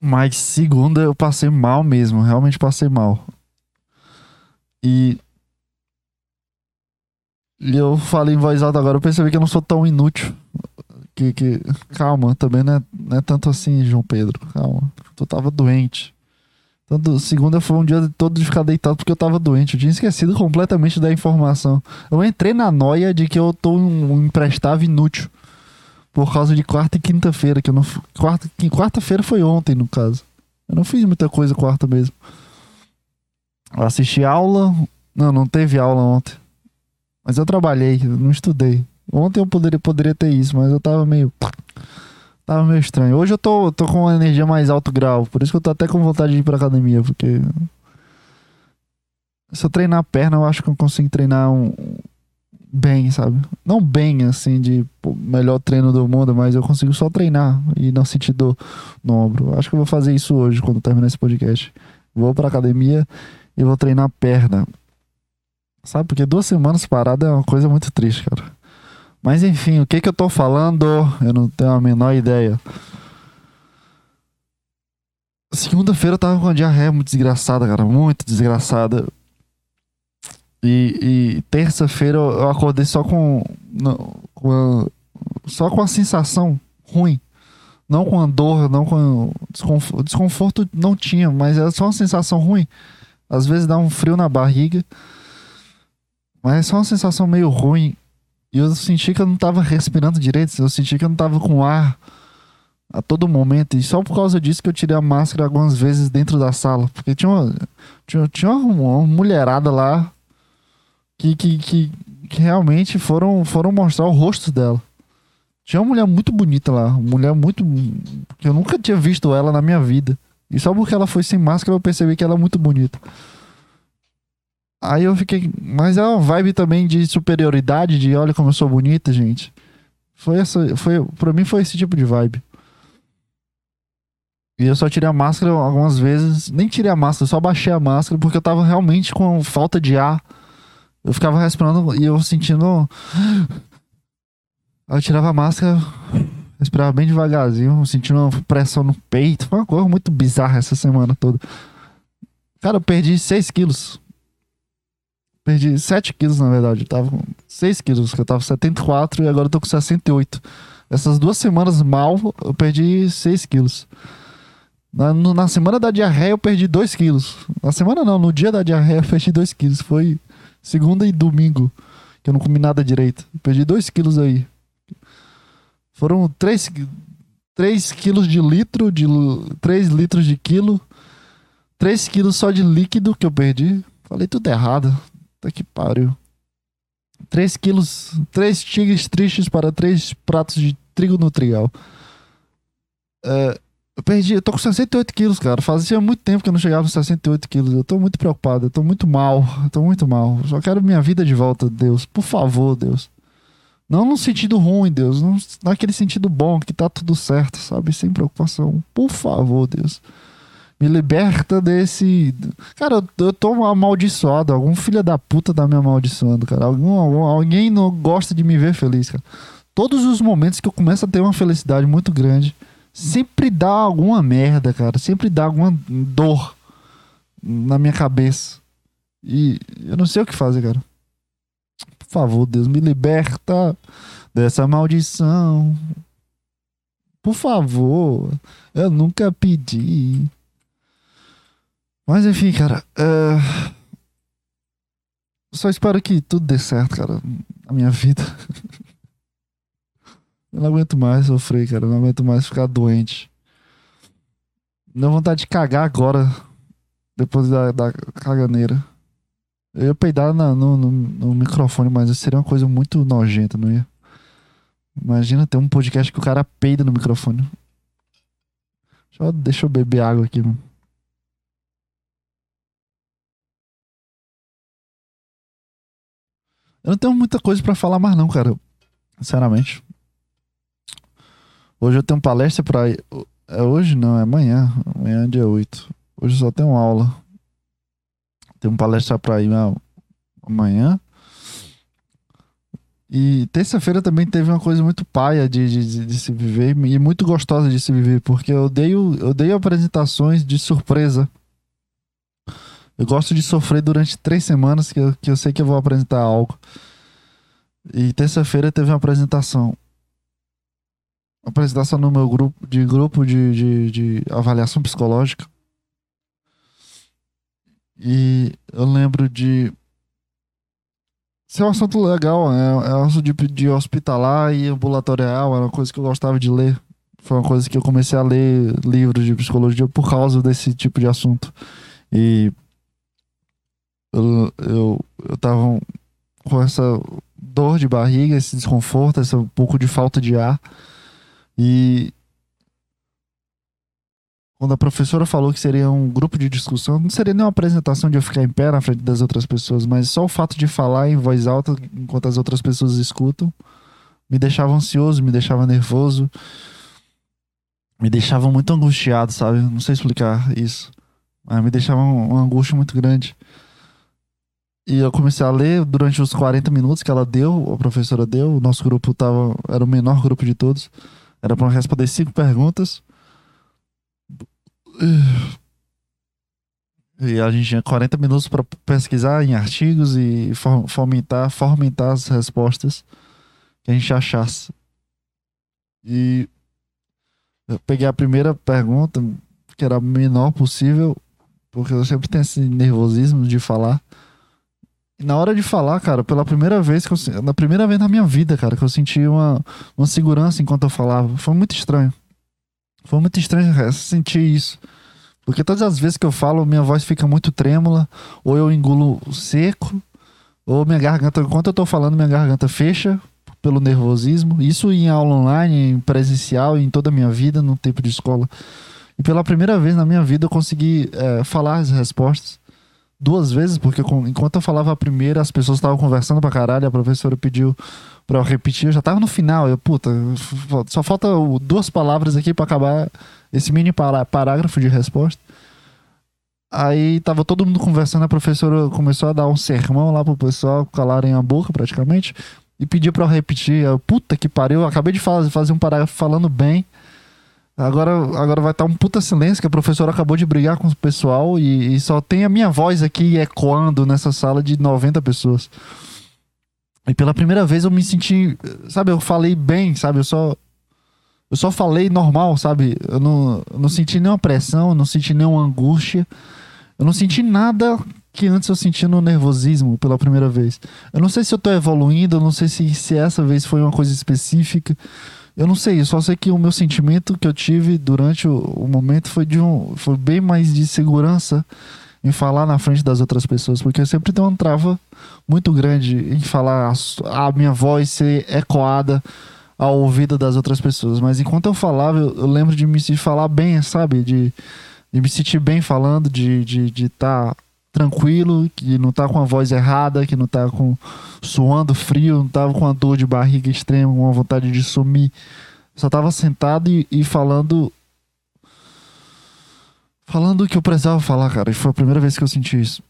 Mas segunda eu passei mal mesmo. Realmente passei mal. E e eu falei em voz alta agora, eu percebi que eu não sou tão inútil. Que, que... Calma, também não é, não é tanto assim, João Pedro. Calma. Tu tava doente. Tanto, segunda foi um dia todo de ficar deitado porque eu tava doente. Eu tinha esquecido completamente da informação. Eu entrei na noia de que eu tô um emprestável inútil. Por causa de quarta e quinta-feira, que eu não. Quarta, quarta-feira foi ontem, no caso. Eu não fiz muita coisa quarta mesmo. Eu assisti aula. Não, não teve aula ontem. Mas eu trabalhei, não estudei. Ontem eu poderia, poderia ter isso, mas eu tava meio. Tava meio estranho. Hoje eu tô, tô com uma energia mais alto grau. Por isso que eu tô até com vontade de ir pra academia. Porque. Se eu treinar a perna, eu acho que eu consigo treinar um, bem, sabe? Não bem, assim, de pô, melhor treino do mundo, mas eu consigo só treinar e não sentir dor no ombro. Acho que eu vou fazer isso hoje, quando terminar esse podcast. Vou pra academia e vou treinar a perna. Sabe? Porque duas semanas parada é uma coisa muito triste, cara. Mas enfim, o que que eu tô falando? Eu não tenho a menor ideia. Segunda-feira eu tava com uma diarreia muito desgraçada, cara. Muito desgraçada. E, e terça-feira eu acordei só com, com a, só com a sensação ruim. Não com a dor, não com desconforto, desconforto não tinha, mas era só uma sensação ruim. Às vezes dá um frio na barriga. Mas é só uma sensação meio ruim. E eu senti que eu não tava respirando direito, eu senti que eu não tava com ar a todo momento. E só por causa disso que eu tirei a máscara algumas vezes dentro da sala. Porque tinha uma, tinha, tinha uma mulherada lá que, que, que, que realmente foram, foram mostrar o rosto dela. Tinha uma mulher muito bonita lá, uma mulher muito. que eu nunca tinha visto ela na minha vida. E só porque ela foi sem máscara eu percebi que ela é muito bonita. Aí eu fiquei. Mas é uma vibe também de superioridade, de olha como eu sou bonita, gente. Foi essa. Foi, pra mim foi esse tipo de vibe. E eu só tirei a máscara algumas vezes. Nem tirei a máscara, só baixei a máscara porque eu tava realmente com falta de ar. Eu ficava respirando e eu sentindo. Aí eu tirava a máscara, respirava bem devagarzinho, sentindo uma pressão no peito. Foi uma coisa muito bizarra essa semana toda. Cara, eu perdi 6 quilos. Perdi 7 quilos, na verdade. Eu tava com 6 quilos, que eu tava com 74 e agora eu tô com 68. Essas duas semanas mal, eu perdi 6 quilos. Na, na semana da diarreia eu perdi 2 quilos. Na semana não, no dia da diarreia eu perdi 2 quilos. Foi segunda e domingo, que eu não comi nada direito. Eu perdi 2 quilos aí. Foram 3, 3 quilos de litro, de 3 litros de quilo. 3 quilos só de líquido que eu perdi. Falei tudo errado. Tá que pariu. 3 quilos, 3 tigres tristes para 3 pratos de trigo no trigal. É, eu perdi, eu tô com 68 quilos, cara. Fazia muito tempo que eu não chegava nos 68 quilos. Eu tô muito preocupado, eu tô muito mal. Eu tô muito mal. Só quero minha vida de volta, Deus. Por favor, Deus. Não no sentido ruim, Deus. Não naquele sentido bom, que tá tudo certo, sabe? Sem preocupação. Por favor, Deus. Me liberta desse. Cara, eu, eu tô amaldiçoado. Algum filho da puta tá me amaldiçoando, cara. Algum, algum, alguém não gosta de me ver feliz, cara. Todos os momentos que eu começo a ter uma felicidade muito grande, sempre dá alguma merda, cara. Sempre dá alguma dor na minha cabeça. E eu não sei o que fazer, cara. Por favor, Deus, me liberta dessa maldição. Por favor, eu nunca pedi. Mas enfim, cara. Uh... Só espero que tudo dê certo, cara. Na minha vida. <laughs> Eu não aguento mais sofrer, cara. Eu não aguento mais ficar doente. Dá vontade de cagar agora. Depois da, da caganeira. Eu ia peidar na, no, no, no, microfone, mas seria uma coisa muito nojenta, não ia? Imagina ter um podcast que o cara peida no microfone. Deixa eu, deixa eu beber água aqui, mano. Eu não tenho muita coisa para falar mais, não, cara. Sinceramente. Hoje eu tenho palestra pra. É hoje? Não, é amanhã. Amanhã é dia 8. Hoje eu só tenho aula. Tenho palestra pra ir amanhã. E terça-feira também teve uma coisa muito paia de, de, de, se viver e muito gostosa de se viver, porque eu odeio, eu odeio apresentações de surpresa. Eu gosto de sofrer durante três semanas que eu, que eu sei que eu vou apresentar algo. E terça-feira teve uma apresentação. apresentação no meu grupo de grupo de, de, de avaliação psicológica. E eu lembro de ser um assunto legal, é, é um assunto de, de hospitalar e ambulatorial, era uma coisa que eu gostava de ler. Foi uma coisa que eu comecei a ler livros de psicologia por causa desse tipo de assunto. E eu, eu, eu tava com essa dor de barriga, esse desconforto, esse um pouco de falta de ar. E quando a professora falou que seria um grupo de discussão, não seria nem uma apresentação de eu ficar em pé na frente das outras pessoas, mas só o fato de falar em voz alta enquanto as outras pessoas escutam me deixava ansioso, me deixava nervoso, me deixava muito angustiado, sabe? Não sei explicar isso, mas me deixava uma angústia muito grande. E eu comecei a ler durante os 40 minutos que ela deu, a professora deu. O nosso grupo tava, era o menor grupo de todos. Era para responder cinco perguntas. E a gente tinha 40 minutos para pesquisar em artigos e fomentar, fomentar as respostas que a gente achasse. E eu peguei a primeira pergunta, que era a menor possível, porque eu sempre tenho esse nervosismo de falar. Na hora de falar, cara, pela primeira vez que eu, na primeira vez na minha vida, cara, que eu senti uma, uma segurança enquanto eu falava. Foi muito estranho. Foi muito estranho sentir isso. Porque todas as vezes que eu falo, minha voz fica muito trêmula, ou eu engulo seco, ou minha garganta, enquanto eu tô falando, minha garganta fecha pelo nervosismo. Isso em aula online, em presencial, em toda a minha vida, no tempo de escola. E pela primeira vez na minha vida eu consegui é, falar as respostas duas vezes, porque enquanto eu falava a primeira, as pessoas estavam conversando pra caralho, a professora pediu pra eu repetir, eu já tava no final, eu, puta, só falta duas palavras aqui para acabar esse mini parágrafo de resposta. Aí tava todo mundo conversando, a professora começou a dar um sermão lá pro pessoal calarem a boca praticamente e pediu para eu repetir. Eu, puta que pariu, eu acabei de fazer, fazer um parágrafo falando bem. Agora, agora vai estar um puta silêncio, que a professora acabou de brigar com o pessoal e, e, só tem a minha voz aqui ecoando nessa sala de 90 pessoas. E pela primeira vez eu me senti, sabe, eu falei bem, sabe, eu só eu só falei normal, sabe? Eu não, eu não senti nenhuma pressão, não senti nenhuma angústia. Eu não senti nada que antes eu sentia no nervosismo pela primeira vez. Eu não sei se eu tô evoluindo, eu não sei se, se essa vez foi uma coisa específica. Eu não sei, eu só sei que o meu sentimento que eu tive durante o, o, momento foi de um. Foi bem mais de segurança em falar na frente das outras pessoas, porque eu sempre tenho uma trava muito grande em falar a, a minha voz ser ecoada ao ouvido das outras pessoas. Mas enquanto eu falava, eu, eu lembro de me falar bem, sabe? De, de me sentir bem falando, de estar de, de tá tranquilo, que não tá com a voz errada, que não tá com suando frio, não tava com uma dor de barriga extrema, uma vontade de sumir. Só tava sentado e, e falando falando o que eu precisava falar, cara. E foi a primeira vez que eu senti isso.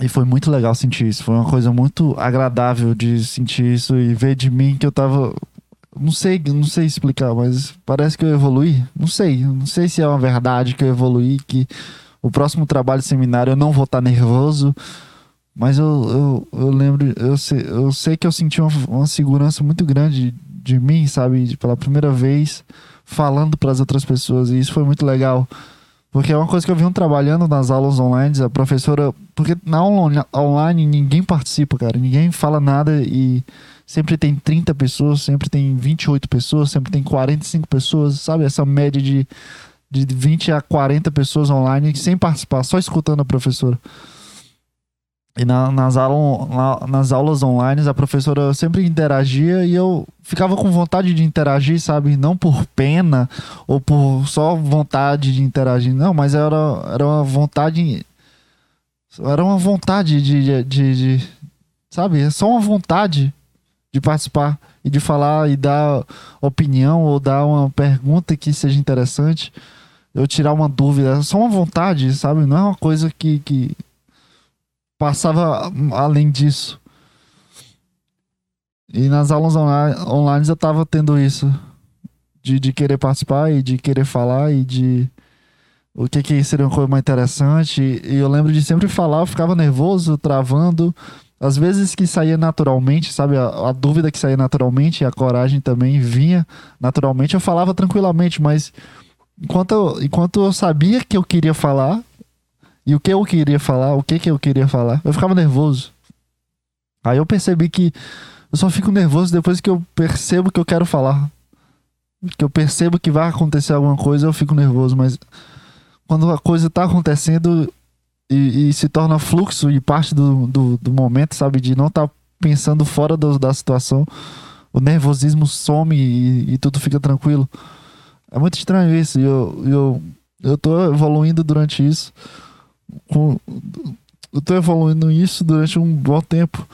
E foi muito legal sentir isso. Foi uma coisa muito agradável de sentir isso e ver de mim que eu tava. Não sei, não sei explicar, mas parece que eu evolui. Não sei, não sei se é uma verdade que eu evolui, que o próximo trabalho seminário eu não vou estar nervoso, mas eu, eu, eu lembro, eu sei, eu sei que eu senti uma, uma segurança muito grande de mim, sabe? Pela primeira vez falando para as outras pessoas, e isso foi muito legal. Porque é uma coisa que eu venho trabalhando nas aulas online, a professora. Porque na aula online ninguém participa, cara. Ninguém fala nada e sempre tem 30 pessoas, sempre tem 28 pessoas, sempre tem 45 pessoas, sabe? Essa média de de 20 a 40 pessoas online sem participar, só escutando a professora. E na, nas, aula, na, nas aulas online, a professora sempre interagia e eu ficava com vontade de interagir, sabe? Não por pena ou por só vontade de interagir, não, mas era, era uma vontade. Era uma vontade de, de, de, de sabe? É só uma vontade de participar e de falar e dar opinião ou dar uma pergunta que seja interessante eu tirar uma dúvida, só uma vontade, sabe? Não é uma coisa que, que passava além disso. E nas aulas online eu tava tendo isso. De, de querer participar e de querer falar e de o que, que seria uma coisa mais interessante. E eu lembro de sempre falar, eu ficava nervoso, travando. Às vezes que saía naturalmente, sabe? A, a dúvida que saía naturalmente e a coragem também vinha naturalmente. Eu falava tranquilamente, mas enquanto eu, enquanto eu sabia que eu queria falar e o que eu queria falar, o que que eu queria falar, eu ficava nervoso. Aí eu percebi que eu só fico nervoso depois que eu percebo que eu quero falar. Que eu percebo que vai acontecer alguma coisa, eu fico nervoso, mas quando a coisa tá acontecendo e, e se torna fluxo e parte do, do, do, momento, sabe? De não estar tá pensando fora do, da situação, o nervosismo some e, e, tudo fica tranquilo. É muito estranho isso. E eu, eu, eu tô evoluindo durante isso. Com, eu tô evoluindo isso durante um bom tempo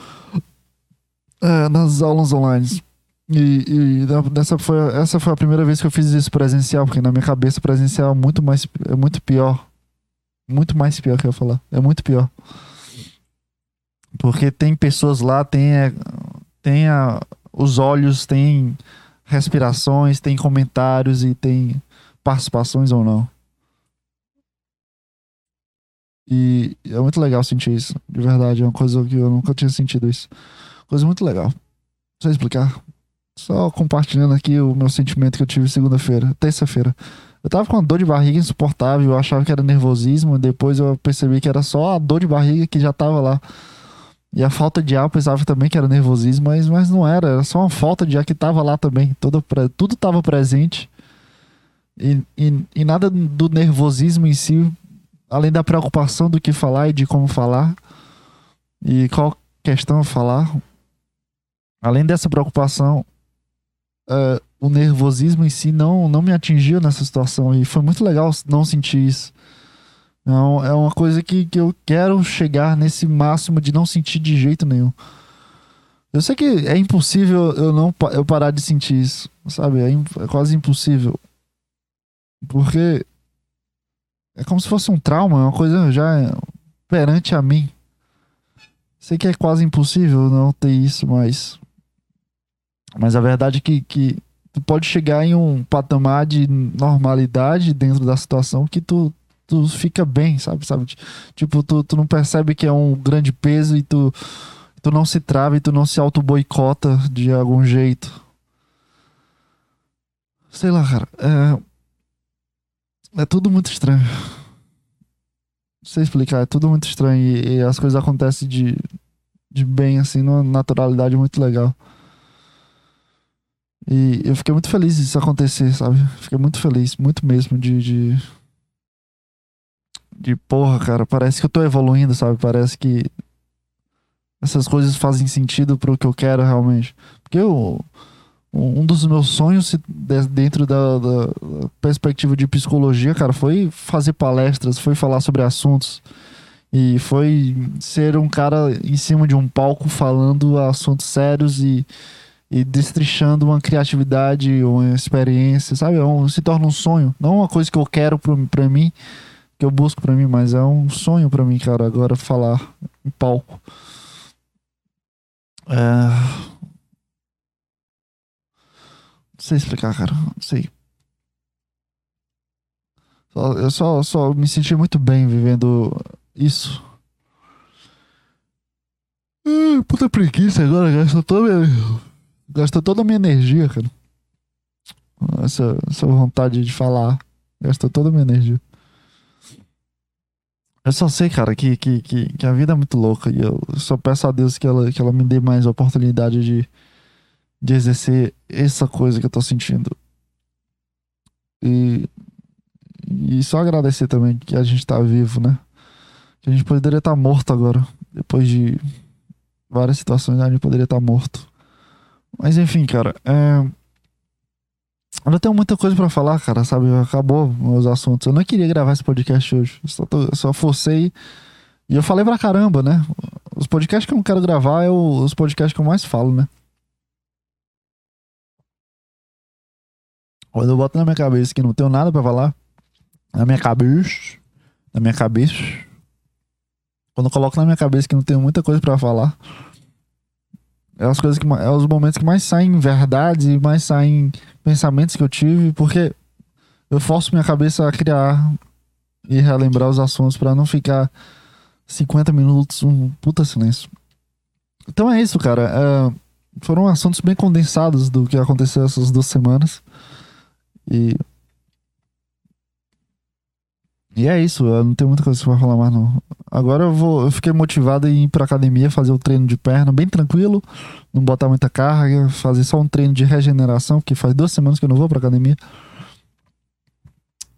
é, nas aulas online. E, e dessa foi, essa foi a primeira vez que eu fiz isso presencial, porque na minha cabeça presencial é muito, mais, é muito pior. Muito mais pior que eu falar. É muito pior. Porque tem pessoas lá, tem, é, tem a, os olhos, tem respirações, tem comentários e tem participações ou não. E é muito legal sentir isso. De verdade, é uma coisa que eu nunca tinha sentido isso. Coisa muito legal. Sei explicar. Só compartilhando aqui o meu sentimento que eu tive segunda-feira, terça-feira. Eu tava com uma dor de barriga insuportável, eu achava que era nervosismo, depois eu percebi que era só a dor de barriga que já tava lá. E a falta de ar pensava também que era nervosismo, mas, mas não era, era só uma falta de ar que tava lá também. Todo, tudo tava presente. E, e, e nada do nervosismo em si além da preocupação do que falar e de como falar, e qual questão falar, além dessa preocupação, uh, o nervosismo em si não, não me atingiu nessa situação e foi muito legal não sentir isso. Não, é uma coisa que, que eu quero chegar nesse máximo de não sentir de jeito nenhum. Eu sei que é impossível eu não eu parar de sentir isso, sabe? É, é quase impossível. Porque é como se fosse um trauma, uma coisa já perante a mim. Sei que é quase impossível não ter isso, mas. Mas a verdade é que, que tu pode chegar em um patamar de normalidade dentro da situação que tu, tu fica bem, sabe? sabe? Tipo, tu, tu não percebe que é um grande peso e tu, tu não se trava e tu não se auto-boicota de algum jeito. Sei lá, cara. É, é tudo muito estranho. Não sei explicar, é tudo muito estranho. E, e as coisas acontecem de, de bem, assim, numa naturalidade muito legal. E eu fiquei muito feliz disso acontecer, sabe? Fiquei muito feliz, muito mesmo, de, de. De porra, cara, parece que eu tô evoluindo, sabe? Parece que essas coisas fazem sentido pro que eu quero realmente. Porque eu um dos meus sonhos dentro da, da, perspectiva de psicologia, cara, foi fazer palestras, foi falar sobre assuntos e foi ser um cara em cima de um palco falando assuntos sérios e, e uma criatividade, uma experiência, sabe? É um, se torna um sonho, não uma coisa que eu quero para mim, que eu busco para mim, mas é um sonho para mim, cara, agora falar em palco. É não sei explicar, cara. Não sei. Eu só, só me senti muito bem vivendo isso. Puta preguiça agora, gastou toda, minha, gastou toda a minha energia, cara. Essa, essa vontade de falar. Gastou toda a minha energia. Eu só sei, cara, que, que, que, que, a vida é muito louca e eu só peço a Deus que ela, que ela me dê mais oportunidade de, de exercer essa coisa que eu tô sentindo. E, e só agradecer também que a gente tá vivo, né? Que a gente poderia estar tá morto agora. Depois de várias situações, a gente poderia estar tá morto. Mas enfim, cara. É... Eu não tenho muita coisa para falar, cara, sabe? Acabou meus assuntos. Eu não queria gravar esse podcast hoje. Só, tô, só forcei. E eu falei pra caramba, né? Os podcasts que eu não quero gravar é os podcasts que eu mais falo, né? Quando eu boto na minha cabeça que não tenho nada para falar, na minha cabeça, na minha cabeça, quando eu coloco na minha cabeça que não tenho muita coisa para falar, é as coisas que é os momentos que mais saem verdades e mais saem pensamentos que eu tive, porque eu forço minha cabeça a criar e relembrar os assuntos para não ficar 50 minutos um puta silêncio. então é isso, cara. É, foram assuntos bem condensados do que aconteceu essas duas semanas. E. E é isso, eu não tenho muita coisa pra falar mais, não. Agora eu vou. Eu fiquei motivado em ir pra academia, fazer o treino de perna bem tranquilo, não botar muita carga, fazer só um treino de regeneração, porque faz duas semanas que eu não vou pra academia.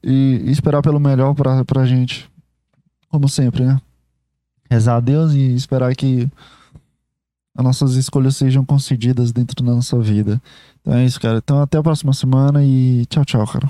E, e esperar pelo melhor pra, pra gente. Como sempre, né? Rezar a Deus e esperar que as nossas escolhas sejam concedidas dentro da nossa vida. Então é isso, cara. Então até a próxima semana e tchau, tchau, cara.